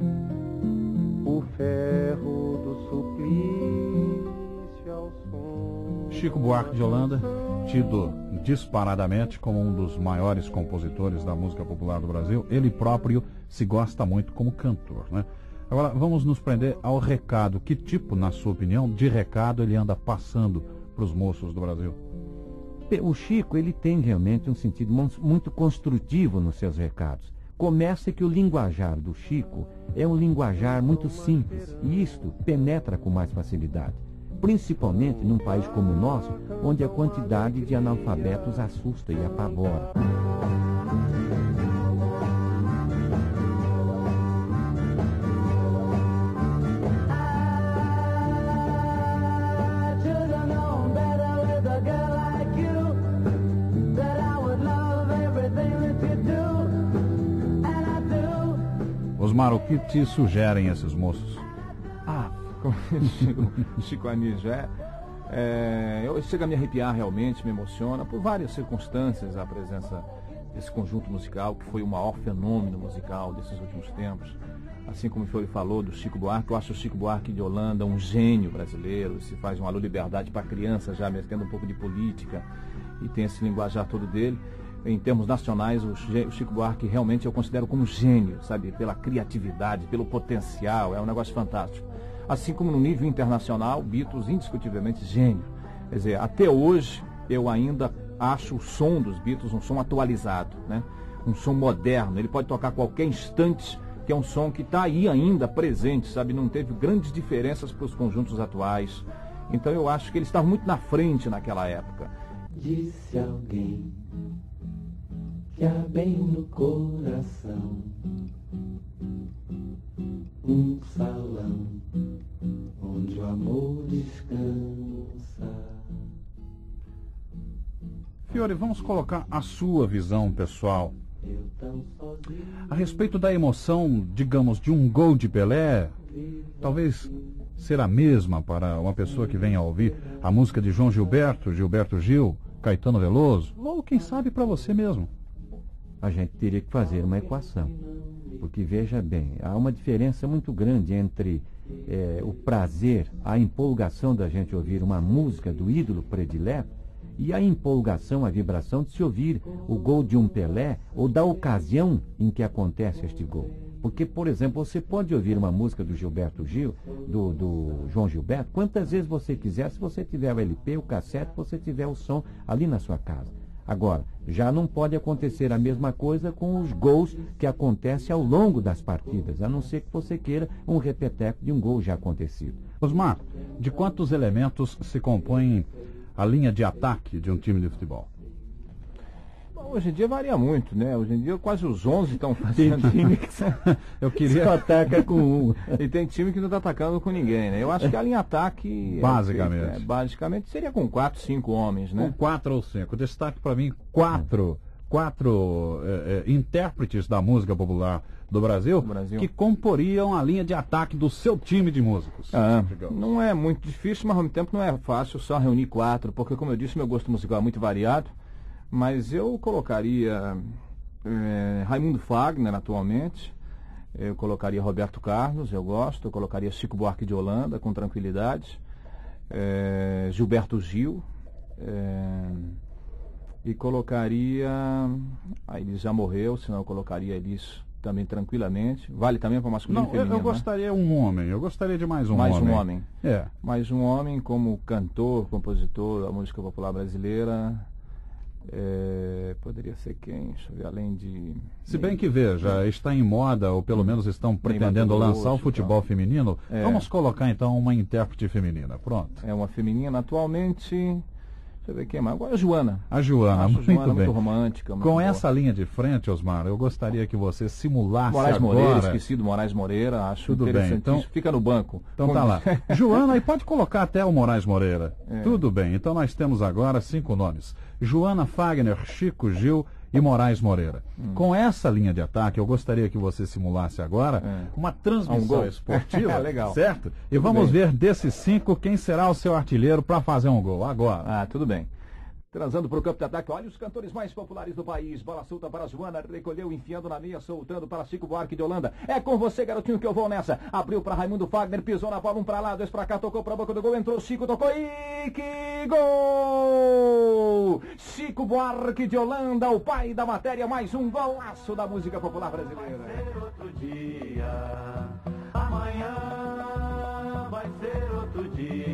o ferro do suplício ao som. Chico Buarque de Holanda, tido disparadamente como um dos maiores compositores da música popular do Brasil, ele próprio se gosta muito como cantor, né? Agora, vamos nos prender ao recado. Que tipo, na sua opinião, de recado ele anda passando para os moços do Brasil? O Chico, ele tem realmente um sentido muito construtivo nos seus recados. Começa que o linguajar do Chico é um linguajar muito simples e isto penetra com mais facilidade, principalmente num país como o nosso, onde a quantidade de analfabetos assusta e apavora. Que te sugerem esses moços? Ah, como Chico, Chico Anísio, é, é, eu chego a me arrepiar realmente, me emociona, por várias circunstâncias a presença desse conjunto musical, que foi o maior fenômeno musical desses últimos tempos. Assim como o Fiore falou do Chico Buarque, eu acho o Chico Buarque de Holanda um gênio brasileiro, se faz uma liberdade para criança já, metendo um pouco de política, e tem esse linguajar todo dele. Em termos nacionais, o, Chico Buarque realmente eu considero como gênio, sabe? Pela criatividade, pelo potencial, é um negócio fantástico. Assim como no nível internacional, Beatles indiscutivelmente gênio. Quer dizer, até hoje eu ainda acho o som dos Beatles um som atualizado, né? um som moderno. Ele pode tocar a qualquer instante, que é um som que está aí ainda presente, sabe? Não teve grandes diferenças para os conjuntos atuais. Então eu acho que ele estava muito na frente naquela época. Disse alguém que há bem no coração um salão onde o amor descansa. Fiore, vamos colocar a sua visão pessoal a respeito da emoção, digamos, de um gol de Pelé. Talvez ser a mesma para uma pessoa que venha a ouvir a música de João Gilberto, Gilberto Gil, Caetano Veloso, ou quem sabe para você mesmo. A gente teria que fazer uma equação. Porque veja bem, há uma diferença muito grande entre é, o prazer, a empolgação da gente ouvir uma música do ídolo predileto e a empolgação, a vibração de se ouvir o gol de um Pelé ou da ocasião em que acontece este gol. Porque, por exemplo, você pode ouvir uma música do Gilberto Gil, do, do João Gilberto, quantas vezes você quiser, se você tiver o LP, o cassete, você tiver o som ali na sua casa. Agora, já não pode acontecer a mesma coisa com os gols que acontecem ao longo das partidas, a não ser que você queira um repeteco de um gol já acontecido. Osmar, de quantos elementos se compõem a linha de ataque de um time de futebol? Hoje em dia varia muito, né? Hoje em dia quase os 11 estão fazendo time que eu queria só ataca com um. E tem time que não está atacando com ninguém, né? Eu acho que a linha ataque basicamente, é, é, basicamente seria com quatro, cinco homens, né? Com quatro ou cinco. Destaque para mim quatro, quatro é, é, intérpretes da música popular do Brasil, Brasil, que comporiam a linha de ataque do seu time de músicos. Ah, não é muito difícil, mas ao mesmo tempo não é fácil só reunir quatro, porque como eu disse, meu gosto musical é muito variado, mas eu colocaria é, Raimundo Fagner atualmente, eu colocaria Roberto Carlos, eu gosto, eu colocaria Chico Buarque de Holanda, com tranquilidade, é, Gilberto Gil, é, e colocaria. Aí ele já morreu, senão eu colocaria Elis também tranquilamente. Vale também para masculino Não, e feminino. Eu, eu né? gostaria um homem, eu gostaria de mais um mais homem. Mais um homem. É. Mais um homem como cantor, compositor da música popular brasileira. É, poderia ser quem? Deixa eu ver, além de. Se bem que veja, está em moda, ou pelo menos estão pretendendo lançar o futebol feminino, é. vamos colocar então uma intérprete feminina. Pronto. É uma feminina atualmente. Deixa eu ver quem mais. Agora a Joana. A Joana, muito Joana bem. muito romântica. Muito Com boa. essa linha de frente, Osmar, eu gostaria que você simulasse Moraes agora... Moreira, esqueci do Moraes Moreira, acho Tudo bem, então fica no banco. Então tá lá. Joana, e pode colocar até o Moraes Moreira. É. Tudo bem, então nós temos agora cinco nomes. Joana Fagner, Chico Gil e Moraes Moreira. Hum. Com essa linha de ataque, eu gostaria que você simulasse agora é. uma transmissão um esportiva, Legal. certo? E tudo vamos bem. ver desses cinco quem será o seu artilheiro para fazer um gol agora. Ah, tudo bem. Transando para o campo de ataque. Olha os cantores mais populares do país. Bola solta para Joana. Recolheu, enfiando na meia, soltando para Chico Buarque de Holanda. É com você, garotinho, que eu vou nessa. Abriu para Raimundo Fagner. Pisou na bola, um para lá, dois para cá. Tocou para a boca do gol. Entrou Chico, tocou. E que gol! Chico Buarque de Holanda, o pai da matéria. Mais um golaço da música popular brasileira. Vai ser outro dia. Amanhã vai ser outro dia.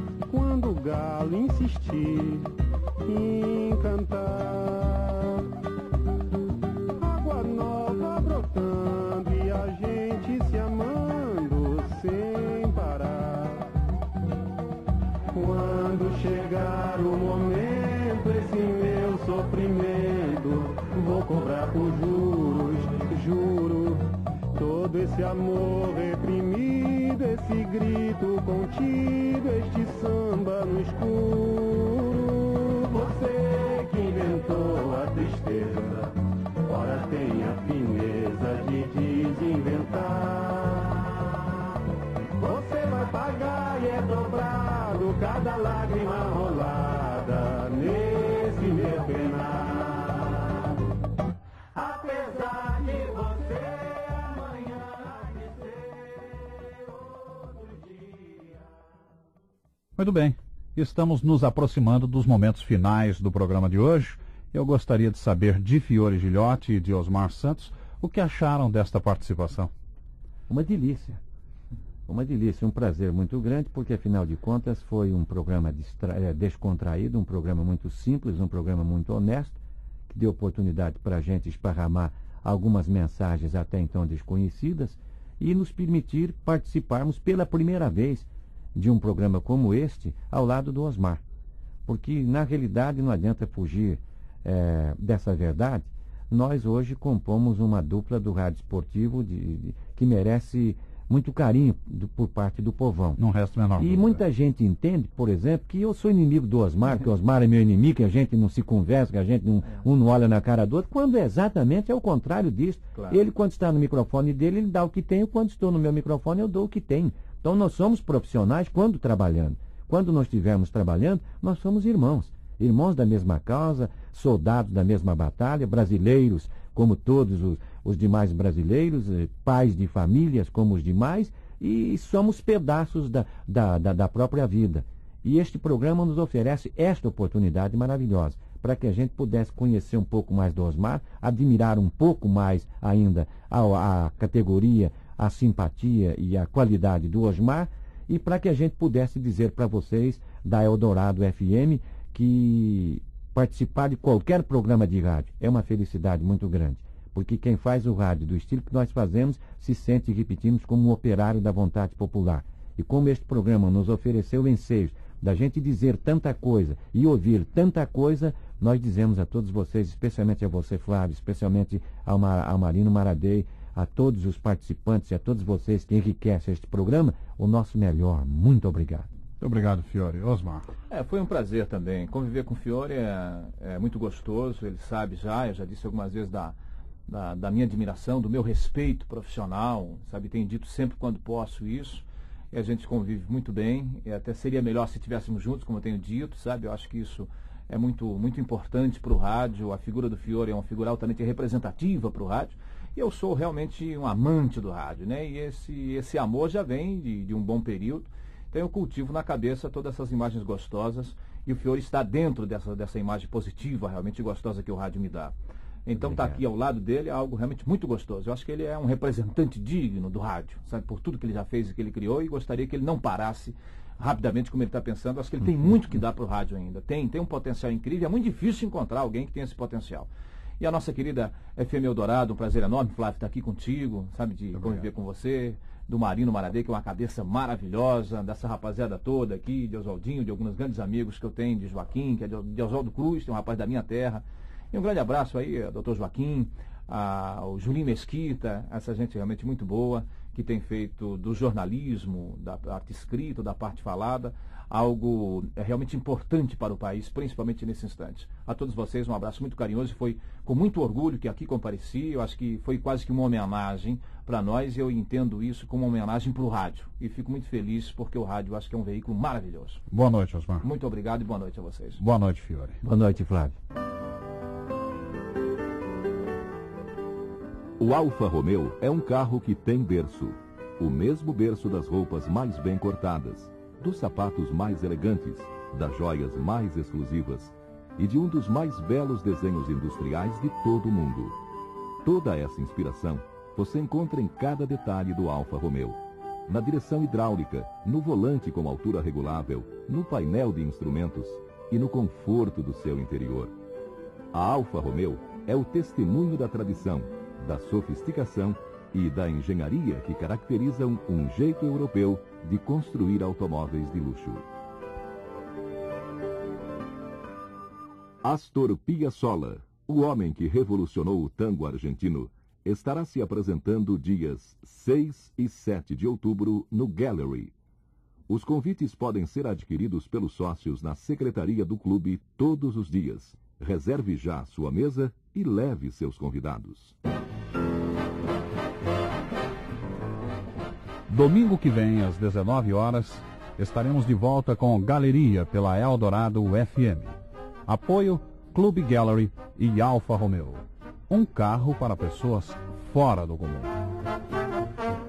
vestir, encantar. Água nova brotando e a gente se amando sem parar. Quando chegar o momento, esse meu sofrimento, vou cobrar por juros, juro, todo esse amor esse grito contido, este samba no escuro. Você que inventou a tristeza, ora tem a fineza de desinventar. Você vai pagar e é dobrado cada lágrima rolada Muito bem, estamos nos aproximando dos momentos finais do programa de hoje. Eu gostaria de saber de Fiore Gilhote e de Osmar Santos o que acharam desta participação. Uma delícia. Uma delícia, um prazer muito grande, porque afinal de contas foi um programa eh, descontraído, um programa muito simples, um programa muito honesto, que deu oportunidade para a gente esparramar algumas mensagens até então desconhecidas e nos permitir participarmos pela primeira vez de um programa como este ao lado do Osmar. Porque, na realidade, não adianta fugir eh, dessa verdade. Nós hoje compomos uma dupla do rádio esportivo de- de- que merece muito carinho do- por parte do povão. Não resta menor E dúvida. muita gente entende, por exemplo, que eu sou inimigo do Osmar, que o Osmar é meu inimigo, que a gente não se conversa, que a gente não, um não olha na cara do outro, quando é exatamente é o contrário disso. Claro. Ele, quando está no microfone dele, ele dá o que tem, quando estou no meu microfone, eu dou o que tenho. Então nós somos profissionais quando trabalhando. Quando nós estivermos trabalhando, nós somos irmãos. Irmãos da mesma causa, soldados da mesma batalha, brasileiros como todos os, os demais brasileiros, eh, pais de famílias como os demais, e somos pedaços da, da, da, da própria vida. E este programa nos oferece esta oportunidade maravilhosa, para que a gente pudesse conhecer um pouco mais do Osmar, admirar um pouco mais ainda a, a categoria, a simpatia e a qualidade do Osmar, e para que a gente pudesse dizer para vocês da Eldorado FM que participar de qualquer programa de rádio é uma felicidade muito grande. Porque quem faz o rádio do estilo que nós fazemos se sente, repetimos, como um operário da vontade popular. E como este programa nos ofereceu enseios da gente dizer tanta coisa e ouvir tanta coisa, nós dizemos a todos vocês, especialmente a você, Flávio, especialmente ao, Mar, ao Marino Maradei, a todos os participantes e a todos vocês que enriquecem este programa, o nosso melhor. Muito obrigado. Muito obrigado, Fiore. Osmar. É, foi um prazer também. Conviver com o Fiore é, é muito gostoso, ele sabe já, eu já disse algumas vezes da, da, da minha admiração, do meu respeito profissional, sabe? Tenho dito sempre quando posso isso. E a gente convive muito bem. E até seria melhor se estivéssemos juntos, como eu tenho dito, sabe? Eu acho que isso é muito, muito importante para o rádio. A figura do Fiore é uma figura altamente representativa para o rádio. E eu sou realmente um amante do rádio, né? E esse, esse amor já vem de, de um bom período. Então eu cultivo na cabeça todas essas imagens gostosas e o Fiore está dentro dessa, dessa imagem positiva, realmente gostosa que o rádio me dá. Então Obrigado. aqui ao lado dele é algo realmente muito gostoso. Eu acho que ele é um representante digno do rádio, sabe, por tudo que ele já fez e que ele criou e gostaria que ele não parasse rapidamente como ele está pensando. Acho que ele tem muito que dar para o rádio ainda. Tem, tem um potencial incrível. É muito difícil encontrar alguém que tenha esse potencial. E a nossa querida FM Eldorado, um prazer enorme, Flávio, estar aqui contigo, sabe, de conviver com você, do Marino Maradei, que é uma cabeça maravilhosa, dessa rapaziada toda aqui, de Oswaldinho, de alguns grandes amigos que eu tenho, de Joaquim, que é de Oswaldo Cruz, tem um rapaz da minha terra. E um grande abraço aí, ao doutor Joaquim, ao Julinho Mesquita, essa gente realmente muito boa, que tem feito do jornalismo, da parte escrita, da parte falada, algo é, realmente importante para o país, principalmente nesse instante. A todos vocês, um abraço muito carinhoso. Foi com muito orgulho que aqui compareci. Eu acho que foi quase que uma homenagem para nós e eu entendo isso como uma homenagem para o rádio. E fico muito feliz porque o rádio eu acho que é um veículo maravilhoso. Boa noite, Osmar. Muito obrigado e boa noite a vocês. Boa noite, Fiore. Boa noite, Flávio. O Alfa Romeo é um carro que tem berço. O mesmo berço das roupas mais bem cortadas, dos sapatos mais elegantes, das joias mais exclusivas e de um dos mais belos desenhos industriais de todo o mundo. Toda essa inspiração você encontra em cada detalhe do Alfa Romeo. Na direção hidráulica, no volante com altura regulável, no painel de instrumentos e no conforto do seu interior. A Alfa Romeo é o testemunho da tradição, da sofisticação e da engenharia que caracterizam um jeito europeu de construir automóveis de luxo. Astor Piazzolla, O homem que revolucionou o tango argentino estará se apresentando dias 6 e 7 de outubro no Gallery. Os convites podem ser adquiridos pelos sócios na secretaria do clube todos os dias. Reserve já sua mesa e leve seus convidados. Domingo que vem, às 19 horas, estaremos de volta com Galeria pela Eldorado FM. Apoio Clube Gallery e Alfa Romeo. Um carro para pessoas fora do comum.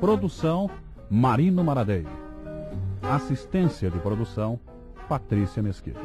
Produção Marino Maradei. Assistência de produção Patrícia Mesquita.